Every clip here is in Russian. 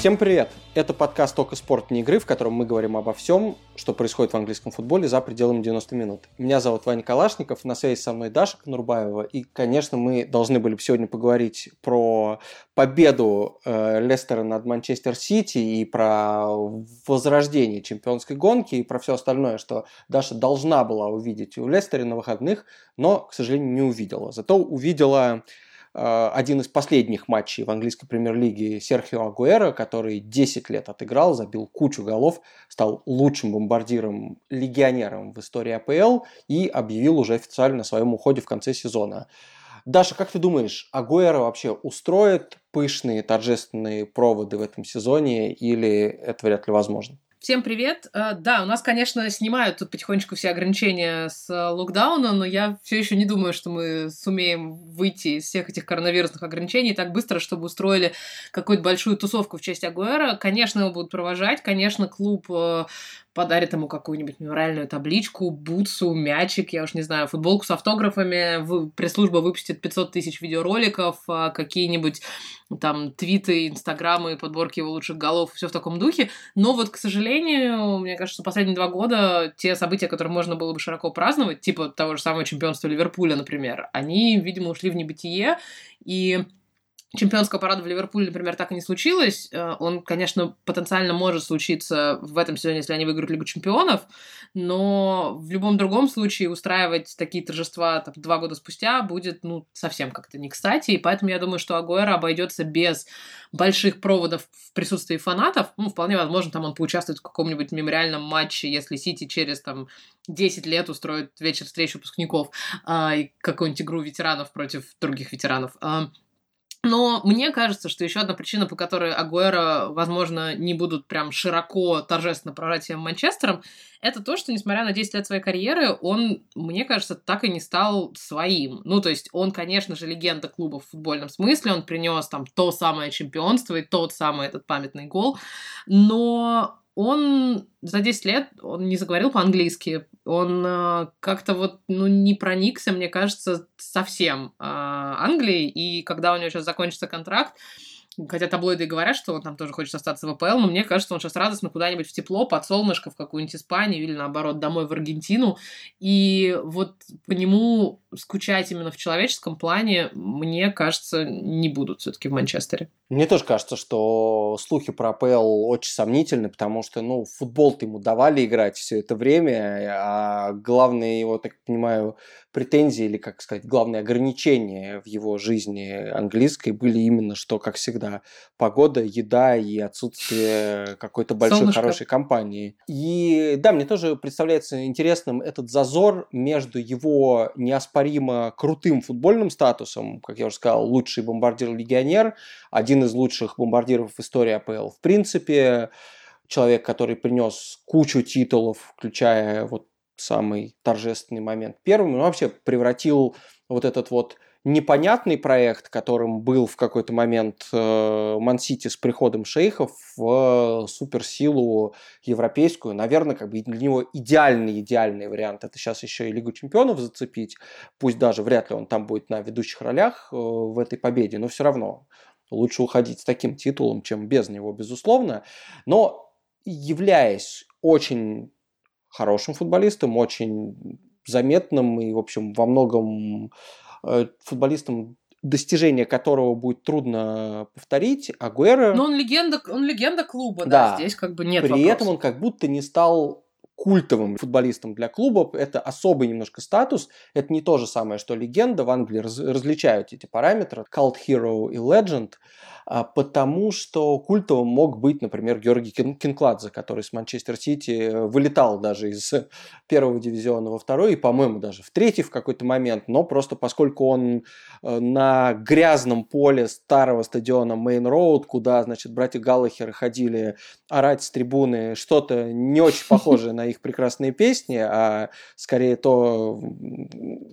Всем привет! Это подкаст «Только спорт, не игры», в котором мы говорим обо всем, что происходит в английском футболе за пределами 90 минут. Меня зовут Ваня Калашников, на связи со мной Даша Конурбаева. И, конечно, мы должны были бы сегодня поговорить про победу э, Лестера над Манчестер Сити и про возрождение чемпионской гонки и про все остальное, что Даша должна была увидеть у Лестера на выходных, но, к сожалению, не увидела. Зато увидела один из последних матчей в английской премьер-лиге Серхио Агуэра, который 10 лет отыграл, забил кучу голов, стал лучшим бомбардиром, легионером в истории АПЛ и объявил уже официально о своем уходе в конце сезона. Даша, как ты думаешь, Агуэра вообще устроит пышные торжественные проводы в этом сезоне или это вряд ли возможно? Всем привет. Э, да, у нас, конечно, снимают тут потихонечку все ограничения с э, локдауна, но я все еще не думаю, что мы сумеем выйти из всех этих коронавирусных ограничений так быстро, чтобы устроили какую-то большую тусовку в честь Агуэра. Конечно, его будут провожать, конечно, клуб э, подарит ему какую-нибудь мемориальную табличку, бутсу, мячик, я уж не знаю, футболку с автографами, пресс-служба выпустит 500 тысяч видеороликов, а какие-нибудь там твиты, инстаграмы, подборки его лучших голов, все в таком духе. Но вот, к сожалению, мне кажется, последние два года те события, которые можно было бы широко праздновать, типа того же самого чемпионства Ливерпуля, например, они, видимо, ушли в небытие, и чемпионского парада в Ливерпуле, например, так и не случилось. Э, он, конечно, потенциально может случиться в этом сезоне, если они выиграют Лигу чемпионов, но в любом другом случае устраивать такие торжества там, два года спустя будет ну, совсем как-то не кстати, и поэтому я думаю, что Агуэра обойдется без больших проводов в присутствии фанатов. Ну, вполне возможно, там он поучаствует в каком-нибудь мемориальном матче, если Сити через там 10 лет устроит вечер встреч выпускников а, и какую-нибудь игру ветеранов против других ветеранов. Но мне кажется, что еще одна причина, по которой Агуэро, возможно, не будут прям широко торжественно поражать всем Манчестером, это то, что, несмотря на 10 лет своей карьеры, он, мне кажется, так и не стал своим. Ну, то есть он, конечно же, легенда клуба в футбольном смысле, он принес там то самое чемпионство и тот самый этот памятный гол, но он за 10 лет он не заговорил по-английски, он э, как-то вот ну, не проникся, мне кажется, совсем э, Англией, и когда у него сейчас закончится контракт, Хотя таблоиды говорят, что он там тоже хочет остаться в АПЛ, но мне кажется, он сейчас радостно куда-нибудь в тепло, под солнышко, в какую-нибудь Испанию или, наоборот, домой в Аргентину. И вот по нему скучать именно в человеческом плане, мне кажется, не будут все-таки в Манчестере. Мне тоже кажется, что слухи про АПЛ очень сомнительны, потому что, ну, футбол-то ему давали играть все это время, а главные его, так понимаю, претензии или, как сказать, главные ограничения в его жизни английской были именно, что, как всегда, погода, еда и отсутствие какой-то большой Солнышко. хорошей компании. И да, мне тоже представляется интересным этот зазор между его неоспоримо крутым футбольным статусом, как я уже сказал, лучший бомбардир-легионер, один из лучших бомбардиров в истории АПЛ. В принципе, человек, который принес кучу титулов, включая вот самый торжественный момент первым, он вообще превратил вот этот вот непонятный проект, которым был в какой-то момент э, Ман-Сити с приходом шейхов в суперсилу европейскую. Наверное, как бы для него идеальный, идеальный вариант. Это сейчас еще и Лигу чемпионов зацепить. Пусть даже вряд ли он там будет на ведущих ролях э, в этой победе, но все равно лучше уходить с таким титулом, чем без него, безусловно. Но являясь очень хорошим футболистом, очень заметным и, в общем, во многом футболистом, достижение которого будет трудно повторить, Агуэро... Но он легенда, он легенда клуба, да, да здесь как бы нет При вопросов. этом он как будто не стал культовым футболистом для клуба. Это особый немножко статус. Это не то же самое, что легенда. В Англии раз, различают эти параметры. Cult Hero и Legend. А, потому что культовым мог быть, например, Георгий Кинкладзе, который с Манчестер Сити вылетал даже из первого дивизиона во второй и, по-моему, даже в третий в какой-то момент, но просто поскольку он э, на грязном поле старого стадиона Мейн Роуд, куда, значит, братья Галлахеры ходили орать с трибуны что-то не очень похожее на их прекрасные песни, а скорее то,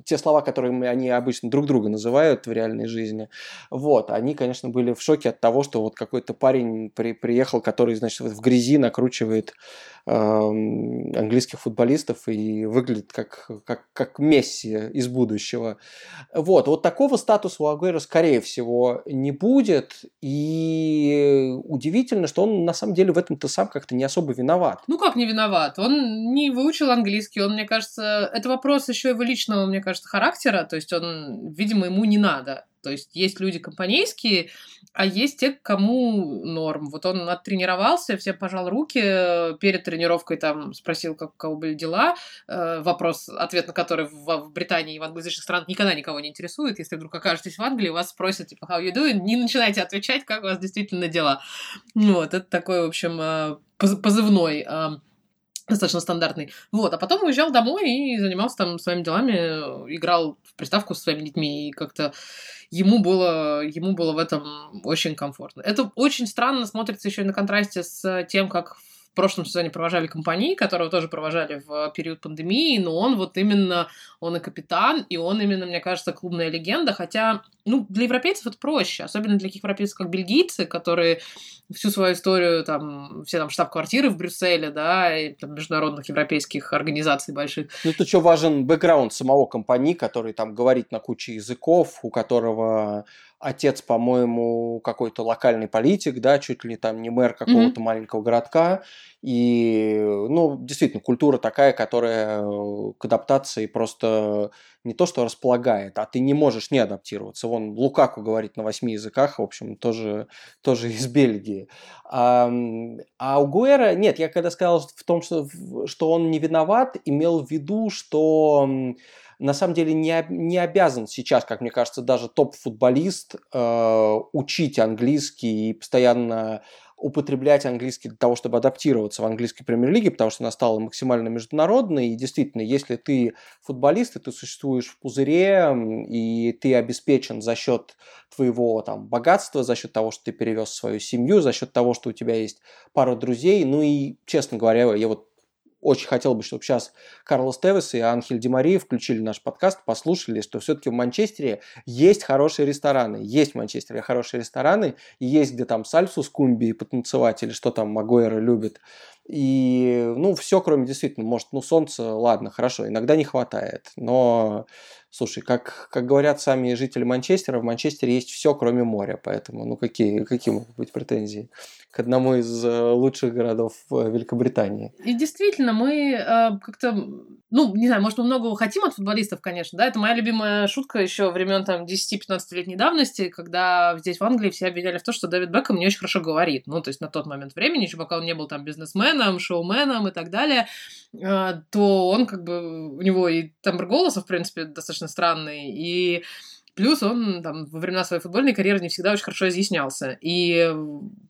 те слова, которые они обычно друг друга называют в реальной жизни, вот, они, конечно, были в шоке от того, что вот какой-то парень при, приехал, который, значит, в грязи накручивает английских футболистов и выглядит как, как, как Месси из будущего. Вот, вот такого статуса у Агуэра, скорее всего, не будет. И удивительно, что он на самом деле в этом-то сам как-то не особо виноват. Ну как не виноват? Он не выучил английский, он, мне кажется, это вопрос еще его личного, мне кажется, характера, то есть он, видимо, ему не надо. То есть есть люди компанейские, а есть те, кому норм. Вот он оттренировался, всем пожал руки, перед тренировкой там спросил, как у кого были дела. Э, вопрос, ответ на который в, Британии и в англоязычных странах никогда никого не интересует. Если вдруг окажетесь в Англии, вас спросят, типа, how you doing? Не начинайте отвечать, как у вас действительно дела. Вот, это такой, в общем, э, позывной достаточно стандартный. Вот, а потом уезжал домой и занимался там своими делами, играл в приставку со своими детьми и как-то ему было, ему было в этом очень комфортно. Это очень странно смотрится еще и на контрасте с тем, как прошлом сезоне провожали компании, которого тоже провожали в период пандемии, но он вот именно, он и капитан, и он именно, мне кажется, клубная легенда, хотя, ну, для европейцев это проще, особенно для таких европейцев, как бельгийцы, которые всю свою историю, там, все там штаб-квартиры в Брюсселе, да, и там международных европейских организаций больших. Ну, тут еще важен бэкграунд самого компании, который там говорит на куче языков, у которого отец, по-моему, какой-то локальный политик, да, чуть ли там не мэр какого-то mm-hmm. маленького городка. И, ну, действительно, культура такая, которая э, к адаптации просто не то что располагает, а ты не можешь не адаптироваться. Вон Лукаку говорит на восьми языках, в общем, тоже, тоже из Бельгии. А, а у Гуэра, нет, я когда сказал в том, что, что он не виноват, имел в виду, что на самом деле не, не обязан сейчас, как мне кажется, даже топ-футболист э, учить английский и постоянно употреблять английский для того, чтобы адаптироваться в английской премьер-лиге, потому что она стала максимально международной. И действительно, если ты футболист, и ты существуешь в пузыре, и ты обеспечен за счет твоего там, богатства, за счет того, что ты перевез свою семью, за счет того, что у тебя есть пара друзей. Ну и, честно говоря, я вот очень хотел бы, чтобы сейчас Карлос Тевес и Анхель Демария включили наш подкаст, послушали, что все-таки в Манчестере есть хорошие рестораны. Есть в Манчестере хорошие рестораны, и есть где там сальсу с кумби потанцевать, или что там Магуэра любит. И, ну, все, кроме действительно, может, ну, солнца, ладно, хорошо, иногда не хватает. Но, слушай, как, как говорят сами жители Манчестера, в Манчестере есть все, кроме моря. Поэтому, ну, какие, какие могут быть претензии? к одному из э, лучших городов Великобритании. И действительно, мы э, как-то, ну, не знаю, может, мы много хотим от футболистов, конечно, да, это моя любимая шутка еще времен там 10-15-летней давности, когда здесь в Англии все обвиняли в том, что Дэвид Бекхэм не очень хорошо говорит, ну, то есть на тот момент времени, еще пока он не был там бизнесменом, шоуменом и так далее, э, то он как бы, у него и тембр голоса, в принципе, достаточно странный, и Плюс он там во времена своей футбольной карьеры не всегда очень хорошо изъяснялся. И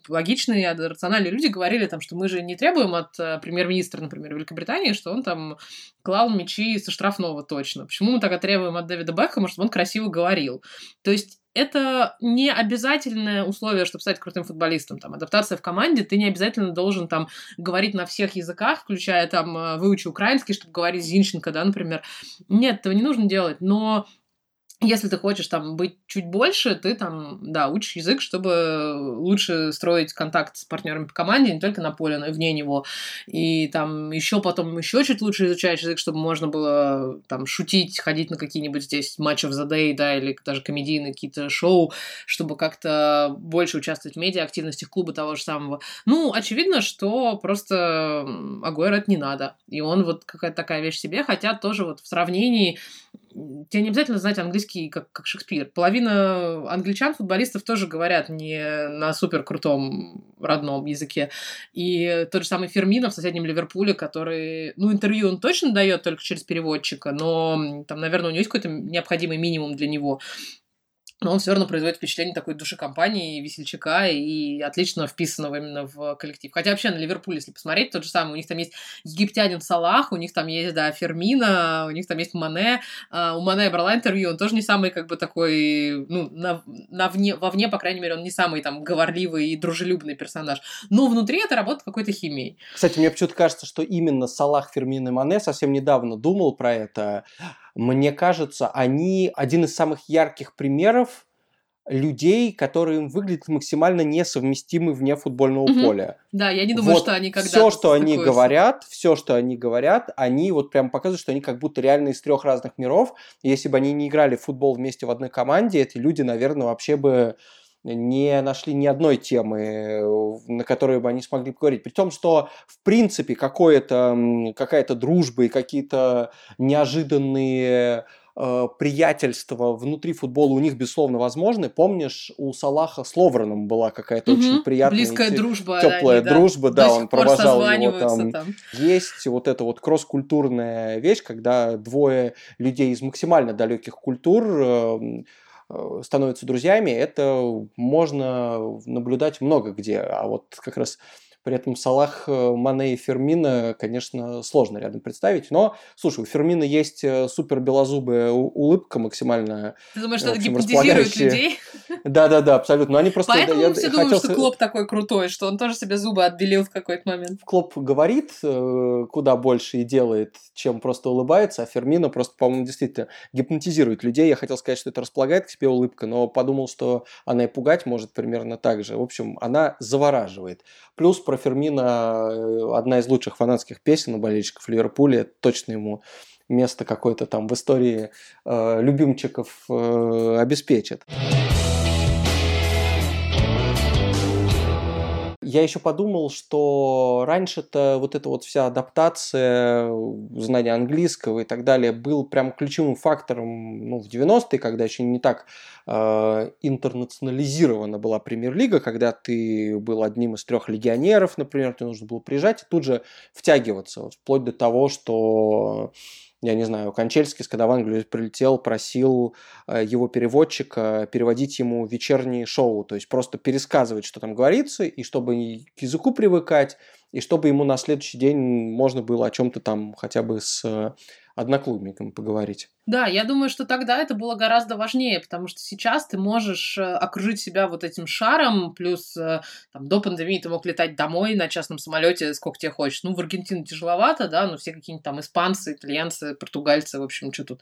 логичные, рациональные люди говорили там, что мы же не требуем от э, премьер-министра, например, Великобритании, что он там клал мячи со штрафного точно. Почему мы тогда требуем от Дэвида Бекхэма, чтобы он красиво говорил? То есть это не обязательное условие, чтобы стать крутым футболистом. Там, адаптация в команде, ты не обязательно должен там говорить на всех языках, включая там э, выучи украинский, чтобы говорить Зинченко, да, например. Нет, этого не нужно делать, но если ты хочешь там быть чуть больше, ты там, да, учишь язык, чтобы лучше строить контакт с партнерами по команде, не только на поле, но и вне него. И там еще потом еще чуть лучше изучаешь язык, чтобы можно было там шутить, ходить на какие-нибудь здесь матчи The Day, да, или даже комедийные какие-то шоу, чтобы как-то больше участвовать в медиа-активностях клуба того же самого. Ну, очевидно, что просто Агуэр это не надо. И он вот какая-то такая вещь себе, хотя тоже вот в сравнении тебе не обязательно знать английский как, как Шекспир. Половина англичан, футболистов тоже говорят не на супер крутом родном языке. И тот же самый Фермино в соседнем Ливерпуле, который, ну, интервью он точно дает только через переводчика, но там, наверное, у него есть какой-то необходимый минимум для него но он все равно производит впечатление такой души компании, весельчака и отлично вписанного именно в коллектив. Хотя вообще на Ливерпуль, если посмотреть, тот же самый, у них там есть египтянин Салах, у них там есть, да, Фермина, у них там есть Мане. А, у Мане брала интервью, он тоже не самый, как бы, такой, ну, на, на вне, вовне, по крайней мере, он не самый там говорливый и дружелюбный персонаж. Но внутри это работа какой-то химией. Кстати, мне почему-то кажется, что именно Салах, Фермин и Мане совсем недавно думал про это мне кажется, они один из самых ярких примеров людей, которые выглядят максимально несовместимы вне футбольного Мгм. поля. Да, я не думаю, Вот что они когда все, что они говорят, все, что они говорят, они вот прям показывают, что они как будто реально из трех разных миров. Если бы они не играли в футбол вместе в одной команде, эти люди, наверное, вообще бы не нашли ни одной темы, э, на которой бы они смогли поговорить. При том, что, в принципе, какое-то, какая-то дружба и какие-то неожиданные э, приятельства внутри футбола у них, безусловно, возможны. Помнишь, у Салаха с Ловреном была какая-то очень приятная Близкая те- дружба. теплая да, дружба, да, сих он провожал его созваниваются там. Есть вот эта вот кросс-культурная вещь, когда двое людей из максимально далеких культур э, становятся друзьями, это можно наблюдать много где. А вот как раз при этом Салах, э, Мане и Фермина, конечно, сложно рядом представить. Но, слушай, у Фермина есть э, супер белозубая улыбка максимально. Ты думаешь, что это гипнотизирует людей? Да-да-да, абсолютно. Но они просто... Поэтому я все хотел думают, что Клоп такой крутой, что он тоже себе зубы отбелил в какой-то момент. Клоп говорит э, куда больше и делает, чем просто улыбается, а Фермино просто, по-моему, действительно гипнотизирует людей. Я хотел сказать, что это располагает к себе улыбка, но подумал, что она и пугать может примерно так же. В общем, она завораживает. Плюс про Фермина э, одна из лучших фанатских песен у болельщиков Ливерпуля. Это точно ему место какое-то там в истории э, любимчиков э, обеспечит. Я еще подумал, что раньше-то вот эта вот вся адаптация, знание английского и так далее был прям ключевым фактором ну, в 90-е, когда еще не так э, интернационализирована была премьер-лига, когда ты был одним из трех легионеров, например, тебе нужно было приезжать и тут же втягиваться, вот, вплоть до того, что я не знаю, Кончельский, когда в Англию прилетел, просил э, его переводчика переводить ему вечерние шоу, то есть просто пересказывать, что там говорится, и чтобы к языку привыкать, и чтобы ему на следующий день можно было о чем-то там хотя бы с э, одноклубником поговорить. Да, я думаю, что тогда это было гораздо важнее, потому что сейчас ты можешь э, окружить себя вот этим шаром, плюс э, там, до пандемии ты мог летать домой на частном самолете сколько тебе хочешь. Ну, в Аргентину тяжеловато, да, но все какие-нибудь там испанцы, итальянцы, португальцы, в общем, что тут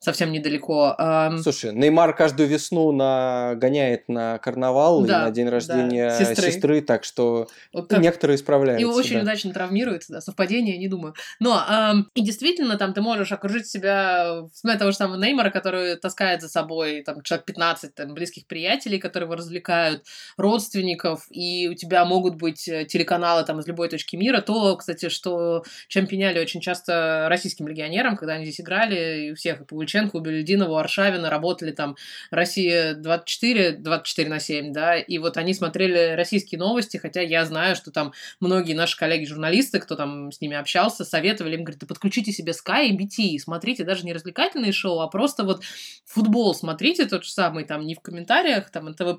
совсем недалеко. Слушай, Неймар каждую весну нагоняет на карнавал и Да, на день да, рождения сестры. сестры. так что вот как- некоторые справляются. И очень да. удачно травмируется, да, совпадение, не думаю. Но, эм, и действительно, там ты можешь окружить себя, вспоминая того же самого Неймара, который таскает за собой там человек 15 там, близких приятелей, которые его развлекают, родственников, и у тебя могут быть э, телеканалы там из любой точки мира. То, кстати, что чем пеняли очень часто российским легионерам, когда они здесь играли, и у всех, и Павлюченко, у Белединова, Аршавина работали там Россия 24, 24 на 7, да, и вот они смотрели российские новости, хотя я знаю, что там многие наши коллеги-журналисты, кто там с ними общался, советовали им, говорят, да подключите себе Sky и BT, смотрите даже не развлекательные шоу, а просто вот футбол смотрите тот же самый, там не в комментариях, там НТВ+,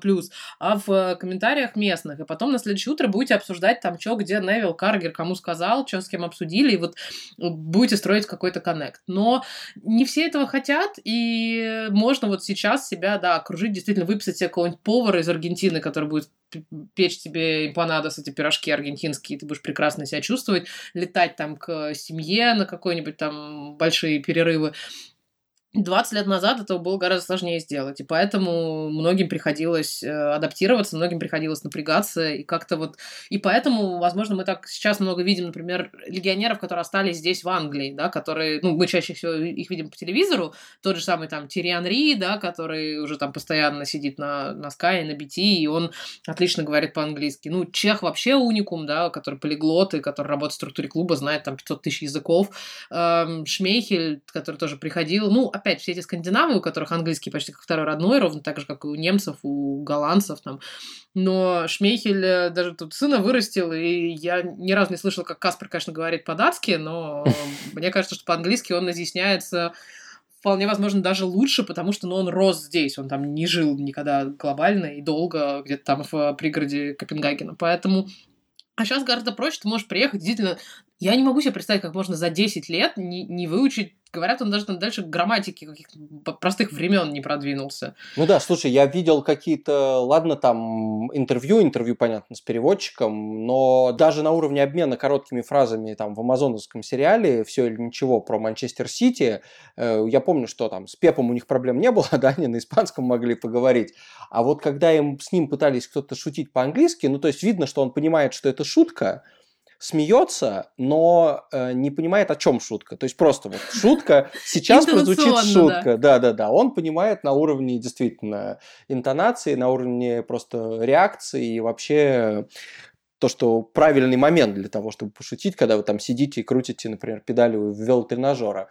а в комментариях местных, и потом на следующее утро будете обсуждать там, что, где Невил Каргер кому сказал, что с кем обсудили, и вот будете строить какой-то коннект. Но не все этого хотят, и можно вот сейчас себя, да, окружить, действительно выписать себе какого-нибудь повара из Аргентины, который будет печь тебе эмпанадос, эти пирожки аргентинские, ты будешь прекрасно себя чувствовать, летать там к семье на какой-нибудь там большие перерывы. 20 лет назад этого было гораздо сложнее сделать, и поэтому многим приходилось э, адаптироваться, многим приходилось напрягаться, и как-то вот... И поэтому, возможно, мы так сейчас много видим, например, легионеров, которые остались здесь, в Англии, да, которые... Ну, мы чаще всего их видим по телевизору, тот же самый там Тириан Ри, да, который уже там постоянно сидит на, на Sky, на BT, и он отлично говорит по-английски. Ну, Чех вообще уникум, да, который полиглот, и который работает в структуре клуба, знает там 500 тысяч языков. Эм, Шмейхель, который тоже приходил. Ну, опять, все эти скандинавы, у которых английский почти как второй родной, ровно так же, как и у немцев, у голландцев там. Но Шмейхель э, даже тут сына вырастил, и я ни разу не слышала, как Каспер, конечно, говорит по-датски, но мне кажется, что по-английски он изъясняется вполне возможно даже лучше, потому что ну, он рос здесь, он там не жил никогда глобально и долго где-то там в пригороде Копенгагена. Поэтому а сейчас гораздо проще, ты можешь приехать, действительно, Я не могу себе представить, как можно за 10 лет не, не выучить Говорят, он даже там дальше грамматики каких-то простых времен не продвинулся. Ну да, слушай, я видел какие-то, ладно, там интервью, интервью, понятно, с переводчиком, но даже на уровне обмена короткими фразами там в амазоновском сериале «Все или ничего» про Манчестер Сити, э, я помню, что там с Пепом у них проблем не было, да, они на испанском могли поговорить. А вот когда им, с ним пытались кто-то шутить по-английски, ну то есть видно, что он понимает, что это шутка, смеется, но э, не понимает, о чем шутка. То есть просто вот шутка, сейчас прозвучит шутка. Да-да-да, он понимает на уровне действительно интонации, на уровне просто реакции и вообще то, что правильный момент для того, чтобы пошутить, когда вы там сидите и крутите, например, педали велотренажера.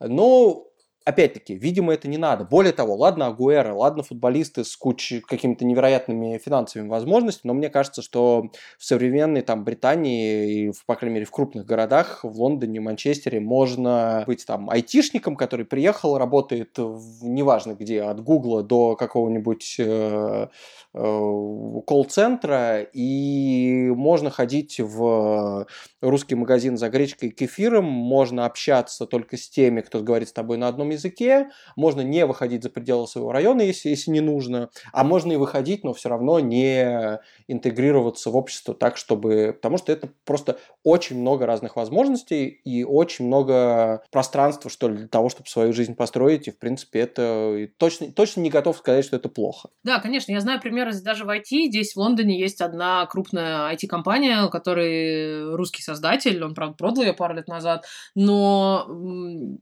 Но опять-таки, видимо, это не надо. Более того, ладно Агуэра, ладно футболисты с кучей какими-то невероятными финансовыми возможностями, но мне кажется, что в современной там Британии и, по крайней мере, в крупных городах, в Лондоне, Манчестере, можно быть там айтишником, который приехал, работает в, неважно где, от Гугла до какого-нибудь э, колл-центра, и можно ходить в русский магазин за гречкой и кефиром, можно общаться только с теми, кто говорит с тобой на одном языке, можно не выходить за пределы своего района, если, если не нужно, а можно и выходить, но все равно не интегрироваться в общество так, чтобы... Потому что это просто очень много разных возможностей и очень много пространства, что ли, для того, чтобы свою жизнь построить, и, в принципе, это точно, точно не готов сказать, что это плохо. Да, конечно, я знаю примеры даже в IT. Здесь в Лондоне есть одна крупная IT-компания, которой русский создатель, он, правда, продал ее пару лет назад, но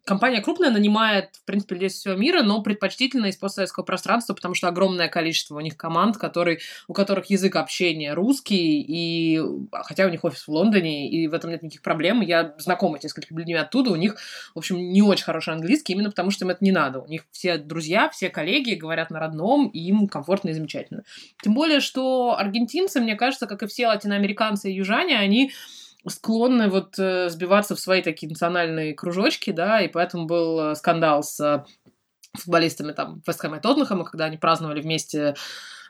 компания крупная, нанимает, в принципе, людей из всего мира, но предпочтительно из постсоветского пространства, потому что огромное количество у них команд, которые, у которых язык общения русский, и хотя у них офис в Лондоне, и в этом нет никаких проблем, я знакома с несколькими людьми оттуда, у них, в общем, не очень хороший английский, именно потому что им это не надо. У них все друзья, все коллеги говорят на родном, и им комфортно и замечательно. Тем более, что аргентинцы, мне кажется, как и все латиноамериканцы и южане, они склонны вот э, сбиваться в свои такие национальные кружочки, да, и поэтому был э, скандал с э, футболистами там Вестхэма и Тоттенхэма, когда они праздновали вместе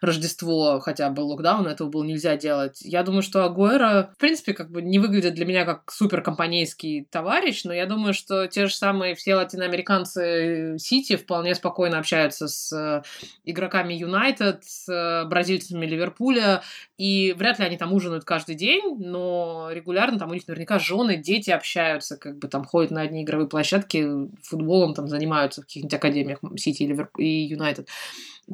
Рождество, хотя был локдаун, этого было нельзя делать. Я думаю, что Агуэра, в принципе, как бы не выглядит для меня как супер компанейский товарищ, но я думаю, что те же самые все латиноамериканцы Сити вполне спокойно общаются с э, игроками Юнайтед, с э, бразильцами Ливерпуля, и вряд ли они там ужинают каждый день, но регулярно там у них наверняка жены, дети общаются, как бы там ходят на одни игровые площадки, футболом там занимаются в каких-нибудь академиях Сити и Юнайтед.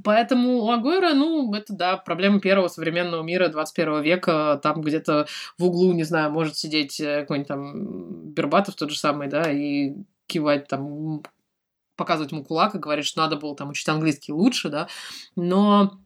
Поэтому у Агуэра, ну, это, да, проблема первого современного мира 21 века. Там где-то в углу, не знаю, может сидеть э, какой-нибудь там Бербатов тот же самый, да, и кивать там, показывать ему кулак и говорить, что надо было там учить английский лучше, да. Но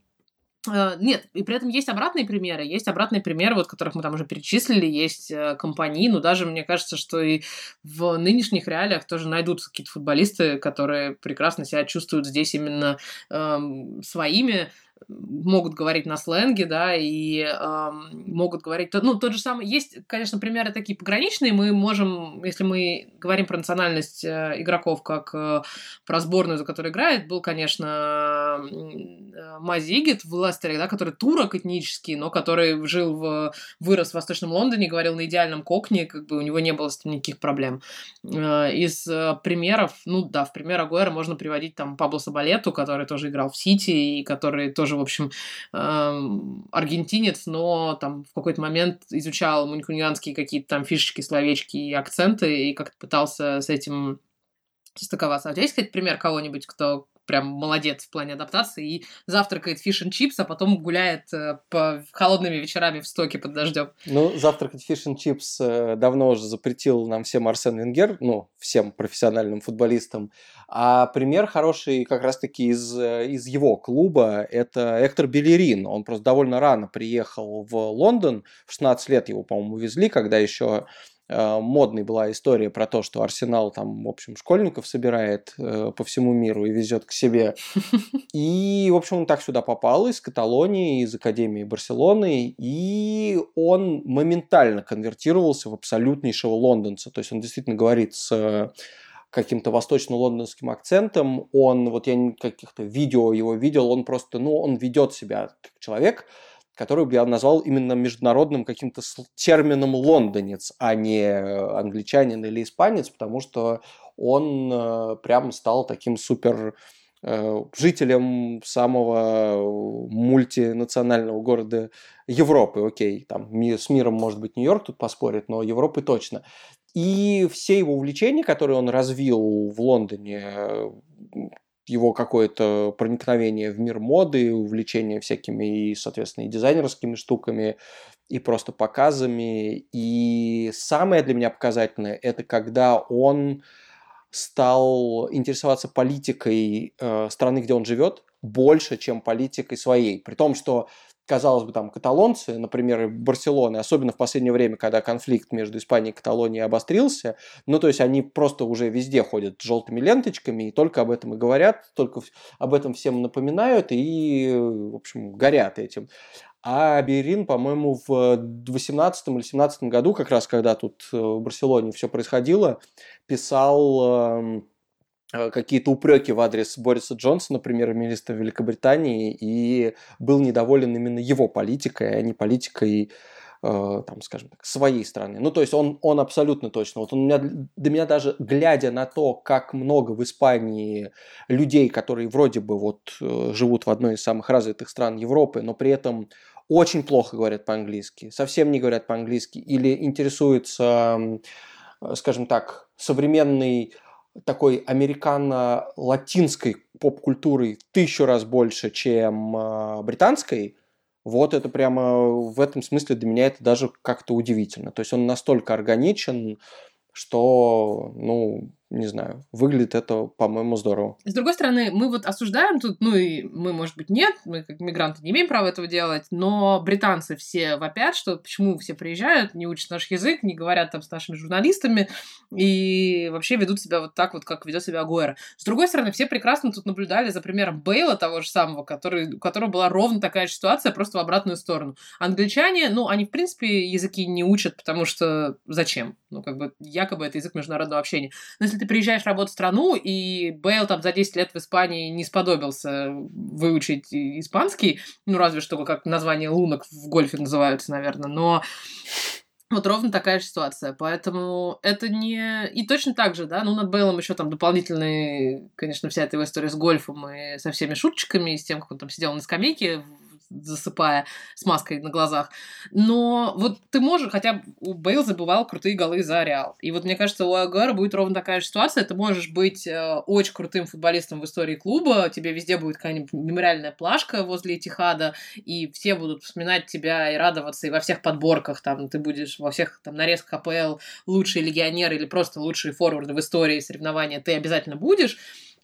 нет, и при этом есть обратные примеры. Есть обратные примеры, вот, которых мы там уже перечислили, есть э, компании, но даже мне кажется, что и в нынешних реалиях тоже найдутся какие-то футболисты, которые прекрасно себя чувствуют здесь именно эм, своими, могут говорить на сленге, да, и э, могут говорить, ну, тот же самый, есть, конечно, примеры такие пограничные, мы можем, если мы говорим про национальность э, игроков, как э, про сборную, за которую играет, был, конечно, э, Мазигит в Лестере, да, который турок этнический, но который жил в, вырос в Восточном Лондоне, говорил на идеальном кокне, как бы у него не было с этим никаких проблем. Э, из э, примеров, ну, да, в пример Агуэра можно приводить там Пабло Сабалету, который тоже играл в Сити, и который тоже тоже, в общем, аргентинец, но там в какой-то момент изучал мунькуньянские какие-то там фишечки, словечки и акценты, и как-то пытался с этим состыковаться. А у тебя есть, кстати, пример кого-нибудь, кто прям молодец в плане адаптации и завтракает fish and chips, а потом гуляет э, по холодными вечерами в Стоке под дождем. Ну, завтракать fish and chips э, давно уже запретил нам всем Арсен Венгер, ну, всем профессиональным футболистам. А пример хороший как раз-таки из, э, из его клуба – это Эктор Бельерин. Он просто довольно рано приехал в Лондон, в 16 лет его, по-моему, увезли, когда еще модной была история про то, что Арсенал там, в общем, школьников собирает э, по всему миру и везет к себе. И, в общем, он так сюда попал из Каталонии, из Академии Барселоны, и он моментально конвертировался в абсолютнейшего лондонца. То есть он действительно говорит с каким-то восточно-лондонским акцентом. Он, вот я каких-то видео его видел, он просто, ну, он ведет себя как человек, который бы я назвал именно международным каким-то термином лондонец, а не англичанин или испанец, потому что он э, прям стал таким супер э, жителем самого мультинационального города Европы. Окей, там с миром, может быть, Нью-Йорк тут поспорит, но Европы точно. И все его увлечения, которые он развил в Лондоне, его какое-то проникновение в мир моды, увлечение всякими, и, соответственно, и дизайнерскими штуками, и просто показами. И самое для меня показательное – это когда он стал интересоваться политикой э, страны, где он живет, больше, чем политикой своей. При том, что казалось бы, там, каталонцы, например, Барселоны, особенно в последнее время, когда конфликт между Испанией и Каталонией обострился, ну, то есть они просто уже везде ходят желтыми ленточками и только об этом и говорят, только об этом всем напоминают и, в общем, горят этим. А Берин, по-моему, в 18 или 17 году, как раз когда тут э, в Барселоне все происходило, писал эм, какие-то упреки в адрес Бориса Джонсона, премьер-министра Великобритании, и был недоволен именно его политикой, а не политикой э, там, скажем так, своей страны. Ну, то есть он, он абсолютно точно. Вот он меня, до меня даже, глядя на то, как много в Испании людей, которые вроде бы вот э, живут в одной из самых развитых стран Европы, но при этом очень плохо говорят по-английски, совсем не говорят по-английски, или интересуются, скажем так, современной такой американо-латинской поп-культурой в тысячу раз больше, чем э, британской, вот это прямо в этом смысле для меня это даже как-то удивительно. То есть он настолько органичен, что, ну, не знаю, выглядит это, по-моему, здорово. С другой стороны, мы вот осуждаем тут, ну и мы, может быть, нет, мы как мигранты не имеем права этого делать, но британцы все вопят, что почему все приезжают, не учат наш язык, не говорят там с нашими журналистами и вообще ведут себя вот так вот, как ведет себя Агуэра. С другой стороны, все прекрасно тут наблюдали за примером Бейла того же самого, который, у которого была ровно такая же ситуация, просто в обратную сторону. Англичане, ну, они, в принципе, языки не учат, потому что зачем? Ну, как бы, якобы это язык международного общения. Но если ты приезжаешь работать в страну, и Бейл там за 10 лет в Испании не сподобился выучить испанский, ну, разве что как название лунок в гольфе называются, наверное, но вот ровно такая же ситуация. Поэтому это не... И точно так же, да, ну, над Бейлом еще там дополнительные, конечно, вся эта его история с гольфом и со всеми шуточками, и с тем, как он там сидел на скамейке засыпая с маской на глазах. Но вот ты можешь, хотя у Бейл забывал крутые голы за Реал. И вот мне кажется, у Агара будет ровно такая же ситуация. Ты можешь быть э, очень крутым футболистом в истории клуба, тебе везде будет какая-нибудь мемориальная плашка возле Этихада, и все будут вспоминать тебя и радоваться, и во всех подборках там ты будешь во всех там нарезках АПЛ лучший легионер или просто лучшие форварды в истории соревнования ты обязательно будешь.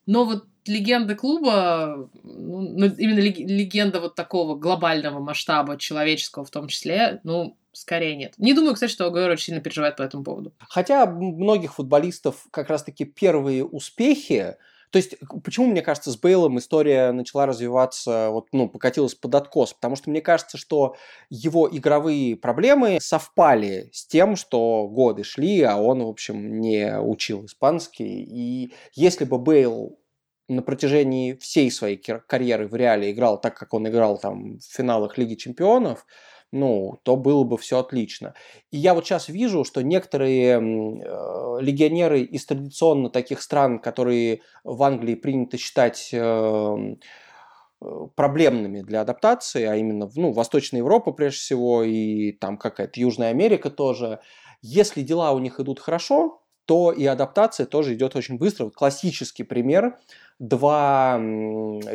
Но вот легенда клуба, ну, ну именно легенда вот такого глобального масштаба, человеческого в том числе, ну, скорее нет. Не думаю, кстати, что Агуэро очень сильно переживает по этому поводу. Хотя многих футболистов как раз-таки первые успехи, то есть, почему, мне кажется, с Бейлом история начала развиваться, вот, ну, покатилась под откос? Потому что мне кажется, что его игровые проблемы совпали с тем, что годы шли, а он, в общем, не учил испанский. И если бы Бейл на протяжении всей своей карьеры в Реале играл так, как он играл там в финалах Лиги Чемпионов, ну, то было бы все отлично. И я вот сейчас вижу, что некоторые э, легионеры из традиционно таких стран, которые в Англии принято считать э, э, проблемными для адаптации, а именно ну, Восточная Европа прежде всего и там какая-то Южная Америка тоже, если дела у них идут хорошо, то и адаптация тоже идет очень быстро. Вот классический пример. Два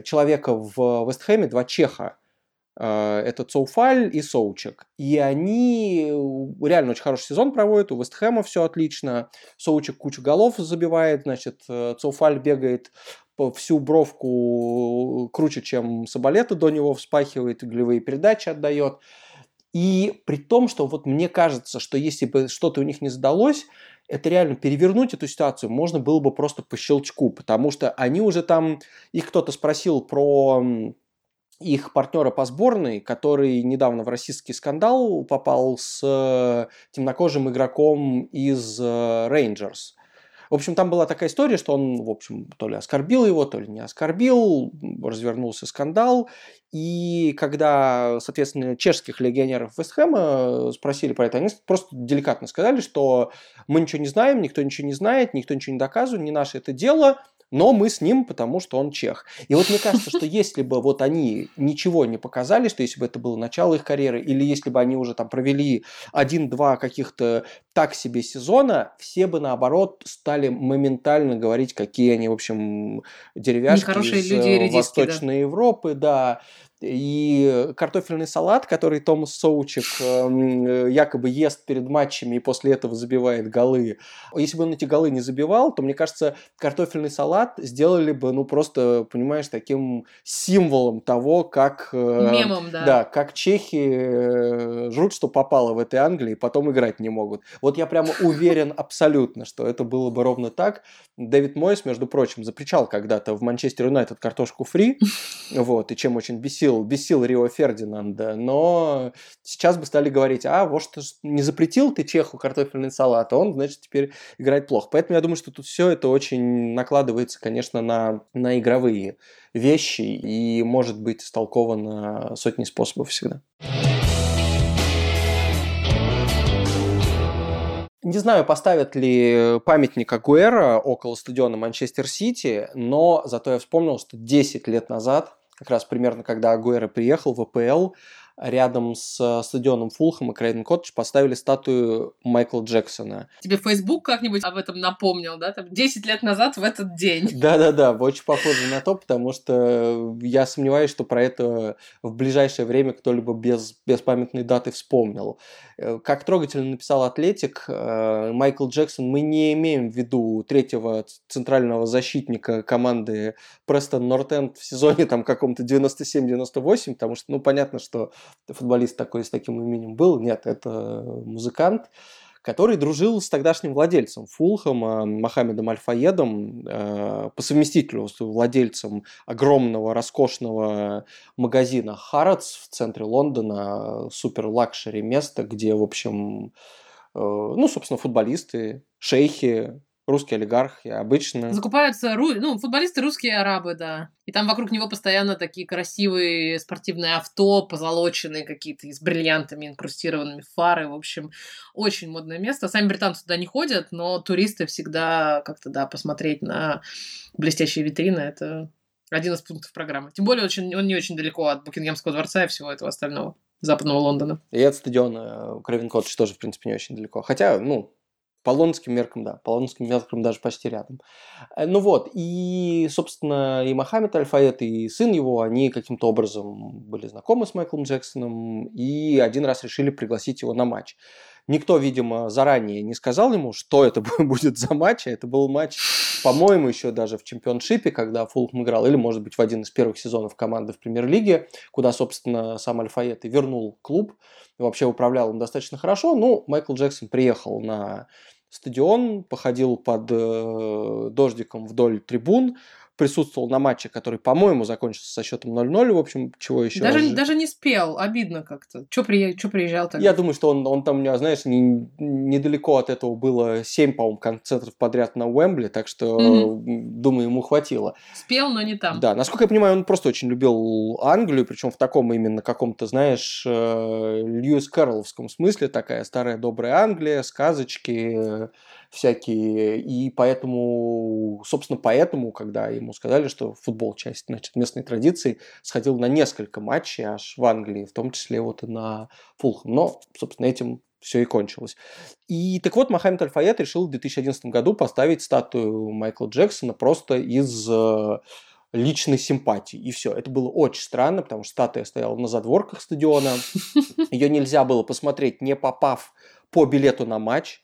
человека в Вестхэме, два чеха, это Цоуфаль и Соучек. И они э, реально очень хороший сезон проводят, у Вестхэма все отлично, Соучек кучу голов забивает, значит, э, Цоуфаль бегает всю бровку круче, чем Соболета до него вспахивает, голевые передачи отдает. И при том, что вот мне кажется, что если бы что-то у них не сдалось, это реально перевернуть эту ситуацию можно было бы просто по щелчку, потому что они уже там, их кто-то спросил про их партнера по сборной, который недавно в российский скандал попал с э, темнокожим игроком из Рейнджерс. В общем, там была такая история, что он, в общем, то ли оскорбил его, то ли не оскорбил, развернулся скандал. И когда, соответственно, чешских легионеров Вестхэма спросили про это, они просто деликатно сказали, что мы ничего не знаем, никто ничего не знает, никто ничего не доказывает, не наше это дело, но мы с ним, потому что он чех. И вот мне кажется, что если бы вот они ничего не показали, что если бы это было начало их карьеры, или если бы они уже там провели один-два каких-то так себе сезона, все бы наоборот стали моментально говорить, какие они, в общем, деревяшки из люди, Восточной да. Европы, да, и картофельный салат, который Томас Соучек эм, якобы ест перед матчами и после этого забивает голы. Если бы он эти голы не забивал, то, мне кажется, картофельный салат сделали бы, ну, просто, понимаешь, таким символом того, как... Э, Мемом, да. Да, как чехи э, жрут, что попало в этой Англии, и потом играть не могут. Вот я прямо уверен абсолютно, что это было бы ровно так. Дэвид Мойс, между прочим, запричал когда-то в Манчестер Юнайтед картошку фри, вот, и чем очень бесил бесил, бесил Рио Фердинанда, но сейчас бы стали говорить, а вот что не запретил ты Чеху картофельный салат, а он, значит, теперь играет плохо. Поэтому я думаю, что тут все это очень накладывается, конечно, на, на игровые вещи и может быть истолковано сотни способов всегда. Не знаю, поставят ли памятник Агуэра около стадиона Манчестер Сити, но зато я вспомнил, что 10 лет назад как раз примерно когда Агуэро приехал в АПЛ, рядом с стадионом Фулхэм и Крейден Коттедж поставили статую Майкла Джексона. Тебе Facebook как-нибудь об этом напомнил, да? Там 10 лет назад в этот день. Да-да-да, очень похоже на то, потому что я сомневаюсь, что про это в ближайшее время кто-либо без, без памятной даты вспомнил. Э, как трогательно написал Атлетик, э, Майкл Джексон, мы не имеем в виду третьего центрального защитника команды Престон Нортенд в сезоне там каком-то 97-98, потому что, ну, понятно, что футболист такой с таким именем был. Нет, это музыкант, который дружил с тогдашним владельцем Фулхэма Мохаммедом Альфаедом, э, по совместительству владельцем огромного, роскошного магазина Harrods в центре Лондона, супер luxury место, где, в общем, э, ну, собственно, футболисты, шейхи, русские олигархи обычно. Закупаются, ну, футболисты русские арабы, да. И там вокруг него постоянно такие красивые спортивные авто, позолоченные какие-то с бриллиантами, инкрустированными фары. В общем, очень модное место. Сами британцы туда не ходят, но туристы всегда как-то, да, посмотреть на блестящие витрины, это один из пунктов программы. Тем более, очень, он не очень далеко от Букингемского дворца и всего этого остального западного Лондона. И от стадиона Крэвен Коттедж тоже, в принципе, не очень далеко. Хотя, ну, по лондонским меркам, да, по лондонским меркам даже почти рядом. Э, ну вот, и, собственно, и Мохаммед Альфаэт, и сын его, они каким-то образом были знакомы с Майклом Джексоном, и один раз решили пригласить его на матч. Никто, видимо, заранее не сказал ему, что это будет за матч. А это был матч, по-моему, еще даже в чемпионшипе, когда Фулхам играл, или, может быть, в один из первых сезонов команды в премьер-лиге, куда, собственно, сам Альфаэт и вернул клуб. И вообще управлял им достаточно хорошо. Ну, Майкл Джексон приехал на стадион, походил под э, дождиком вдоль трибун, присутствовал на матче, который, по-моему, закончился со счетом 0-0. В общем, чего еще? Даже, раз... даже не спел, обидно как-то. Че при... приезжал тогда? Я думаю, что он, он там, знаешь, не, недалеко от этого было 7, по-моему, концертов подряд на Уэмбли, так что, mm-hmm. думаю, ему хватило. Спел, но не там. Да, насколько я понимаю, он просто очень любил Англию, причем в таком именно каком-то, знаешь, э, Льюис Кэрролловском смысле, такая старая добрая Англия, сказочки, всякие. И поэтому, собственно, поэтому, когда ему сказали, что футбол часть значит, местной традиции, сходил на несколько матчей аж в Англии, в том числе вот и на Фулхэм. Но, собственно, этим все и кончилось. И так вот, Мохаммед Аль-Фаяд решил в 2011 году поставить статую Майкла Джексона просто из э, личной симпатии. И все. Это было очень странно, потому что статуя стояла на задворках стадиона. Ее нельзя было посмотреть, не попав по билету на матч.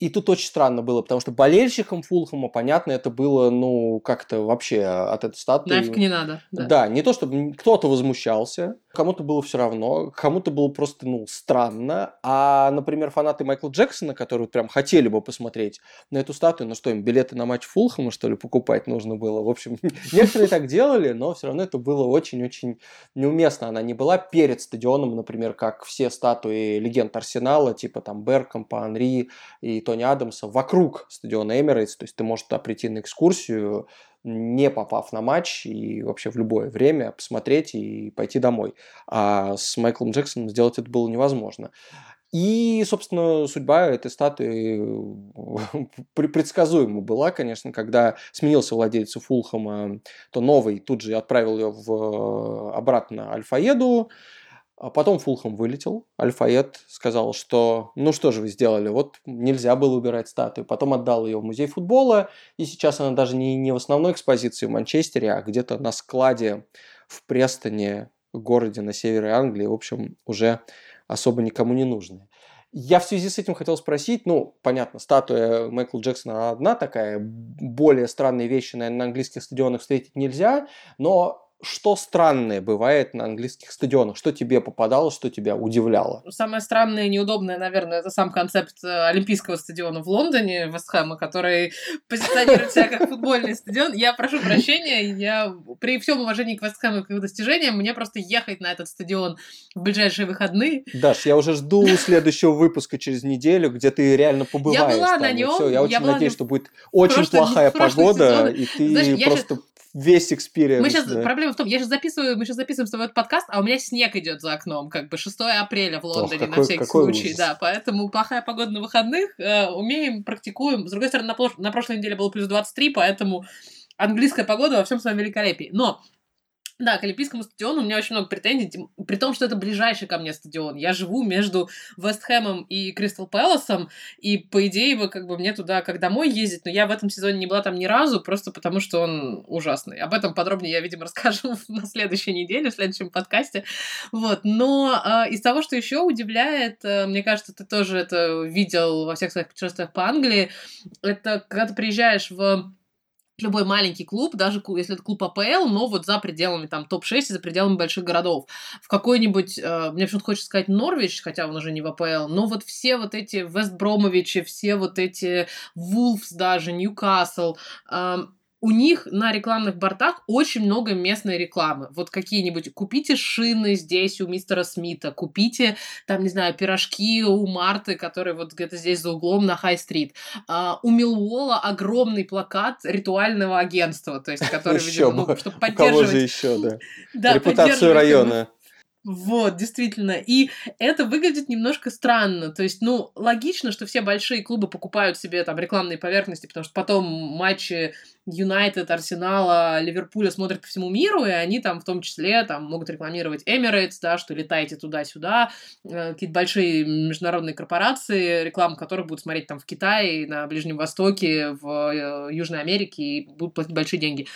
И тут очень странно было, потому что болельщикам Фулхэма, понятно, это было, ну, как-то вообще от этой статуи... Нафиг не надо. Да. да, не то, чтобы кто-то возмущался, Кому-то было все равно, кому-то было просто, ну, странно. А, например, фанаты Майкла Джексона, которые прям хотели бы посмотреть на эту статую, ну что, им билеты на матч Фулхэма, что ли, покупать нужно было? В общем, некоторые так делали, но все равно это было очень-очень неуместно. Она не была перед стадионом, например, как все статуи легенд Арсенала, типа там Беркомпа, Анри и Тони Адамса, вокруг стадиона Эмирейтс. То есть ты можешь туда прийти на экскурсию, не попав на матч и вообще в любое время посмотреть и пойти домой. А с Майклом Джексоном сделать это было невозможно. И, собственно, судьба этой статуи предсказуема была, конечно, когда сменился владелец Фулхэма, то новый тут же отправил ее в, обратно Альфаеду, а потом Фулхэм вылетел. Альфаед сказал, что ну что же вы сделали, вот нельзя было убирать статую. Потом отдал ее в музей футбола, и сейчас она даже не, не в основной экспозиции в Манчестере, а где-то на складе в Престоне, городе на севере Англии, в общем, уже особо никому не нужная. Я в связи с этим хотел спросить, ну, понятно, статуя Майкла Джексона одна такая, более странные вещи, наверное, на английских стадионах встретить нельзя, но что странное бывает на английских стадионах? Что тебе попадало, что тебя удивляло? Самое странное и неудобное, наверное, это сам концепт э, Олимпийского стадиона в Лондоне, Вестхэма, который позиционирует себя как футбольный стадион. Я прошу прощения, я при всем уважении к Вестхэму и к его достижениям, мне просто ехать на этот стадион в ближайшие выходные. Даш, я уже жду следующего выпуска через неделю, где ты реально побываешь. Я была там, на нем. Я очень я надеюсь, что будет очень плохая погода, и ты просто весь experience. Мы сейчас, да. проблема в том, я сейчас записываю, мы сейчас записываем с тобой этот подкаст, а у меня снег идет за окном, как бы 6 апреля в Лондоне Ох, какой, на всякий случай, ужас. да, поэтому плохая погода на выходных, э, умеем, практикуем. С другой стороны, на, на прошлой неделе было плюс 23, поэтому английская погода во всем своем великолепии. Но да, к Олимпийскому стадиону у меня очень много претензий, при том, что это ближайший ко мне стадион. Я живу между Вестхэмом и Кристал Пэласом, и, по идее, бы, как бы мне туда как домой ездить, но я в этом сезоне не была там ни разу, просто потому что он ужасный. Об этом подробнее я, видимо, расскажу на следующей неделе, в следующем подкасте. Вот. Но э, из того, что еще удивляет, э, мне кажется, ты тоже это видел во всех своих путешествиях по Англии, это когда ты приезжаешь в любой маленький клуб, даже если это клуб АПЛ, но вот за пределами там топ-6 и за пределами больших городов. В какой-нибудь, э, мне почему-то хочется сказать Норвич, хотя он уже не в АПЛ, но вот все вот эти Вестбромовичи, все вот эти Вулфс даже, Ньюкасл, э, у них на рекламных бортах очень много местной рекламы. Вот какие-нибудь купите шины здесь у мистера Смита, купите, там, не знаю, пирожки у Марты, которые вот где-то здесь за углом на Хай-стрит. А, у Милуола огромный плакат ритуального агентства, то есть, который, видимо, ну, чтобы поддерживать... Еще, да Репутацию района. Вот, действительно. И это выглядит немножко странно. То есть, ну, логично, что все большие клубы покупают себе там рекламные поверхности, потому что потом матчи Юнайтед, Арсенала, Ливерпуля смотрят по всему миру, и они там в том числе там могут рекламировать Emirates, да, что летаете туда-сюда, э, какие-то большие международные корпорации, рекламу которых будут смотреть там в Китае, на Ближнем Востоке, в э, Южной Америке, и будут платить большие деньги.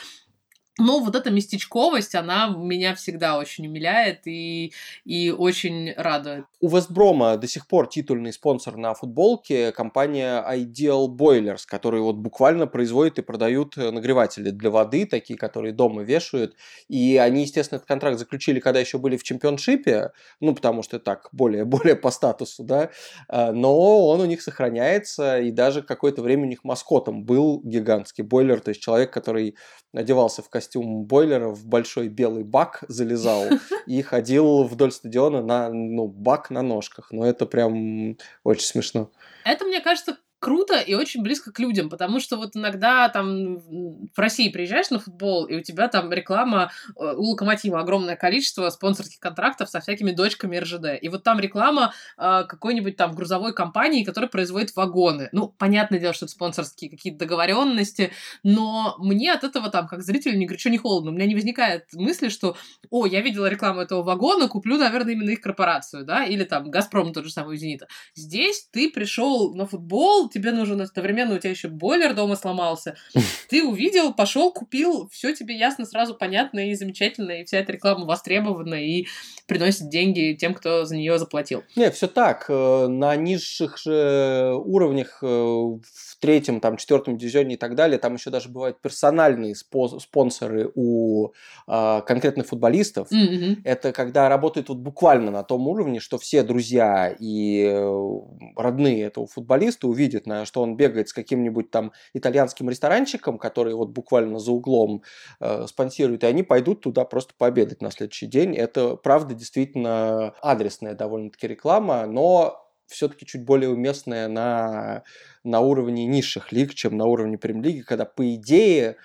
Но вот эта местечковость, она меня всегда очень умиляет и, и очень радует. У Вестброма до сих пор титульный спонсор на футболке компания Ideal Boilers, которые вот буквально производят и продают э, нагреватели для воды, такие, которые дома вешают. И они, естественно, этот контракт заключили, когда еще были в чемпионшипе, ну, потому что так, более, более по статусу, да, а, но он у них сохраняется, и даже какое-то время у них маскотом был гигантский бойлер, то есть человек, который одевался в костюм бойлера, в большой белый бак залезал и ходил вдоль стадиона на ну, бак на ножках. Но это прям очень смешно. Это, мне кажется, круто и очень близко к людям, потому что вот иногда там в России приезжаешь на футбол, и у тебя там реклама, э, у Локомотива огромное количество спонсорских контрактов со всякими дочками РЖД. И вот там реклама э, какой-нибудь там грузовой компании, которая производит вагоны. Ну, понятное дело, что это спонсорские какие-то договоренности, но мне от этого там, как зрителю, ни горячо, ни холодно. У меня не возникает мысли, что, о, я видела рекламу этого вагона, куплю, наверное, именно их корпорацию, да, или там Газпром тот же самый у Зенита. Здесь ты пришел на футбол, тебе нужен одновременно, у тебя еще бойлер дома сломался. Ты увидел, пошел, купил, все тебе ясно, сразу понятно и замечательно, и вся эта реклама востребована и приносит деньги тем, кто за нее заплатил. Не, все так. Э, на низших же уровнях, э, в третьем, там, четвертом дивизионе и так далее, там еще даже бывают персональные спонсоры у а, конкретных футболистов. Mm-hmm. Это когда работают вот буквально на том уровне, что все друзья и э, родные этого футболиста увидят, что он бегает с каким-нибудь там итальянским ресторанчиком, который вот буквально за углом э, спонсирует, и они пойдут туда просто пообедать на следующий день. Это, правда, действительно адресная довольно-таки реклама, но все-таки чуть более уместная на, на уровне низших лиг, чем на уровне премьер-лиги, когда, по идее,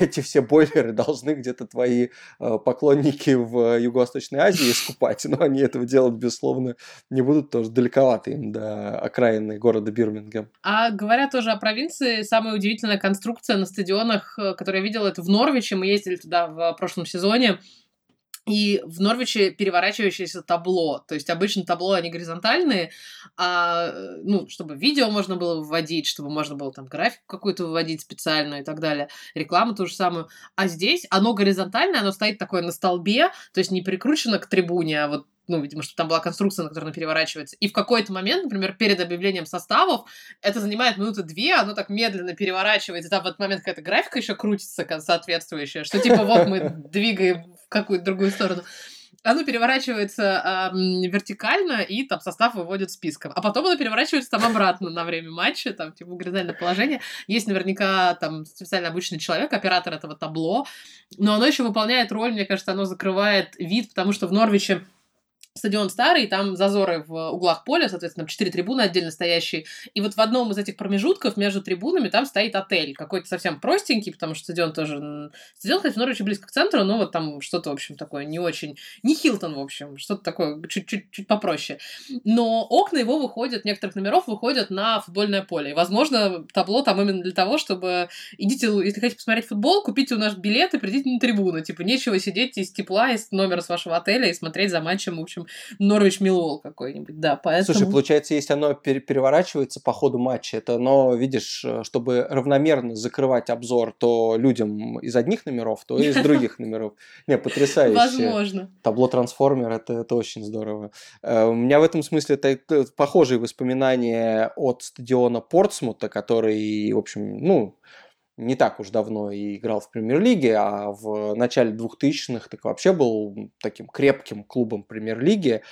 эти все бойлеры должны где-то твои э, поклонники в Юго-Восточной Азии скупать, но они этого делать, безусловно, не будут, что далековато им до окраины города Бирмингем. А говоря тоже о провинции, самая удивительная конструкция на стадионах, э, которую я видела, это в Норвиче, мы ездили туда в прошлом сезоне, и в Норвиче переворачивающееся табло. То есть обычно табло, они горизонтальные, а, ну, чтобы видео можно было выводить, чтобы можно было там графику какую-то выводить специальную и так далее. Рекламу ту же самую. А здесь оно горизонтальное, оно стоит такое на столбе, то есть не прикручено к трибуне, а вот ну, видимо, что там была конструкция, на которой она переворачивается. И в какой-то момент, например, перед объявлением составов, это занимает минуты две, оно так медленно переворачивается, там в этот момент какая-то графика еще крутится соответствующая, что типа вот мы двигаем какую-то другую сторону. Оно переворачивается э, вертикально, и там состав выводит списком. А потом оно переворачивается там обратно на время матча, там, типа, горизонтальное положение. Есть наверняка там специально обычный человек, оператор этого табло, но оно еще выполняет роль, мне кажется, оно закрывает вид, потому что в Норвиче стадион старый, там зазоры в углах поля, соответственно, четыре трибуны отдельно стоящие. И вот в одном из этих промежутков между трибунами там стоит отель, какой-то совсем простенький, потому что стадион тоже... Стадион, кстати, в Норвиче близко к центру, но вот там что-то, в общем, такое не очень... Не Хилтон, в общем, что-то такое чуть-чуть попроще. Но окна его выходят, некоторых номеров выходят на футбольное поле. И, возможно, табло там именно для того, чтобы идите, если хотите посмотреть футбол, купите у нас билет и придите на трибуну. Типа, нечего сидеть из тепла, из номера с вашего отеля и смотреть за матчем, в общем, Норвич Милвол какой-нибудь, да, поэтому... Слушай, получается, если оно переворачивается по ходу матча, это оно, видишь, э, чтобы равномерно закрывать обзор то людям из одних номеров, то из других номеров. Не, потрясающе. Возможно. Табло трансформер, это, это очень здорово. Э, у меня в этом смысле это похожие воспоминания от стадиона Портсмута, который, в общем, ну, не так уж давно и играл в премьер-лиге, а в начале 2000-х так вообще был таким крепким клубом премьер-лиги.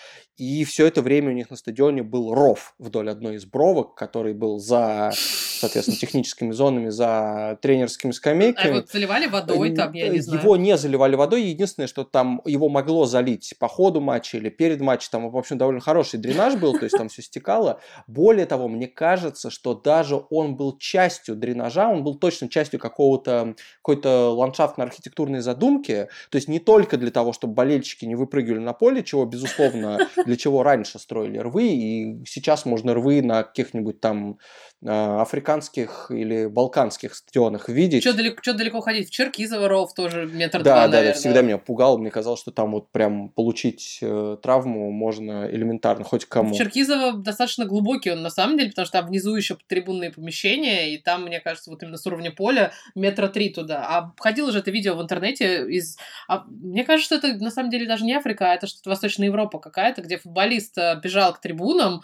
И все это время у них на стадионе был ров вдоль одной из бровок, который был за, соответственно, техническими зонами, за тренерскими скамейками. А его заливали водой там, я не знаю. Его не заливали водой. Единственное, что там его могло залить по ходу матча или перед матчем. Там, в общем, довольно хороший дренаж был, то есть там все стекало. Более того, мне кажется, что даже он был частью дренажа, он был точно частью какого-то какой-то ландшафтно-архитектурной задумки. То есть не только для того, чтобы болельщики не выпрыгивали на поле, чего, безусловно, для чего раньше строили рвы, и сейчас можно рвы на каких-нибудь там а, африканских или балканских стадионах видеть. Что далеко, что далеко ходить? В Черкизово ров тоже метр да, два, да, наверное. Да, всегда меня пугало. Мне казалось, что там вот прям получить э, травму можно элементарно, хоть кому. В Черкизово достаточно глубокий он на самом деле, потому что там внизу еще трибунные помещения, и там, мне кажется, вот именно с уровня поля метра три туда. А ходило же это видео в интернете из... А, мне кажется, что это на самом деле даже не Африка, а это что-то Восточная Европа какая-то, где футболист э, бежал к трибунам,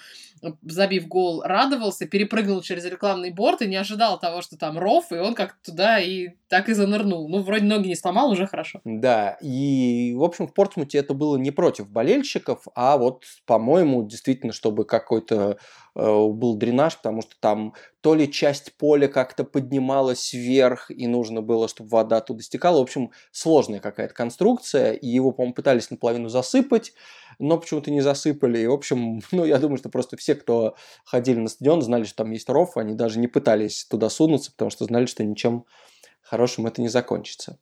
забив гол, радовался, перепрыгнул через рекламный борт и не ожидал того, что там ров, и он как туда и так и занырнул. Ну, вроде ноги не сломал, уже хорошо. Да, и, в общем, в Портсмуте это было не против болельщиков, а вот, по-моему, действительно, чтобы какой-то э, был дренаж, потому что там то ли часть поля как-то поднималась вверх, и нужно было, чтобы вода туда стекала. В общем, сложная какая-то конструкция, и его, по-моему, пытались наполовину засыпать, но почему-то не засыпали. И, в общем, ну, я думаю, что просто все, кто ходили на стадион, знали, что там есть ров, они даже не пытались туда сунуться, потому что знали, что ничем хорошим это не закончится.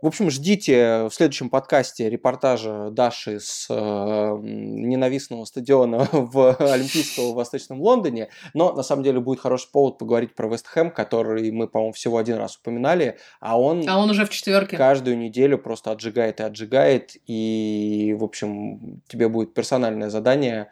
В общем, ждите в следующем подкасте репортажа Даши с э, ненавистного стадиона в Олимпийского в Восточном Лондоне, но на самом деле будет хороший повод поговорить про Вест Хэм, который мы, по-моему, всего один раз упоминали, а он... А он уже в четверке. Каждую неделю просто отжигает и отжигает, и, в общем, тебе будет персональное задание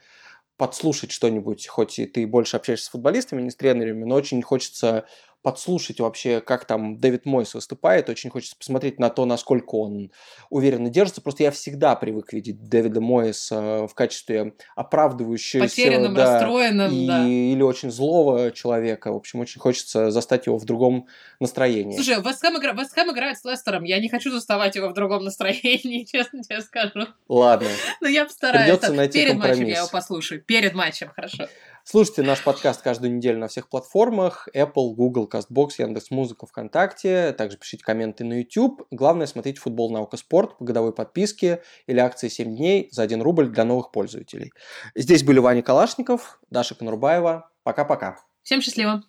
подслушать что-нибудь, хоть и ты больше общаешься с футболистами, не с тренерами, но очень хочется подслушать вообще, как там Дэвид Мойс выступает. Очень хочется посмотреть на то, насколько он уверенно держится. Просто я всегда привык видеть Дэвида Мойса в качестве оправдывающегося... Потерянным, да, расстроенным, и, да. Или очень злого человека. В общем, очень хочется застать его в другом настроении. Слушай, Вестхэм, игра... Вестхэм играет с Лестером. Я не хочу заставать его в другом настроении, честно тебе скажу. Ладно. Но я постараюсь. Придется найти Перед компромисс. матчем я его послушаю. Перед матчем, хорошо. Слушайте наш подкаст каждую неделю на всех платформах. Apple, Google, CastBox, Яндекс.Музыка, ВКонтакте. Также пишите комменты на YouTube. Главное, смотрите футбол, наука, спорт по годовой подписке или акции 7 дней за 1 рубль для новых пользователей. Здесь были Ваня Калашников, Даша Конурбаева. Пока-пока. Всем счастливо.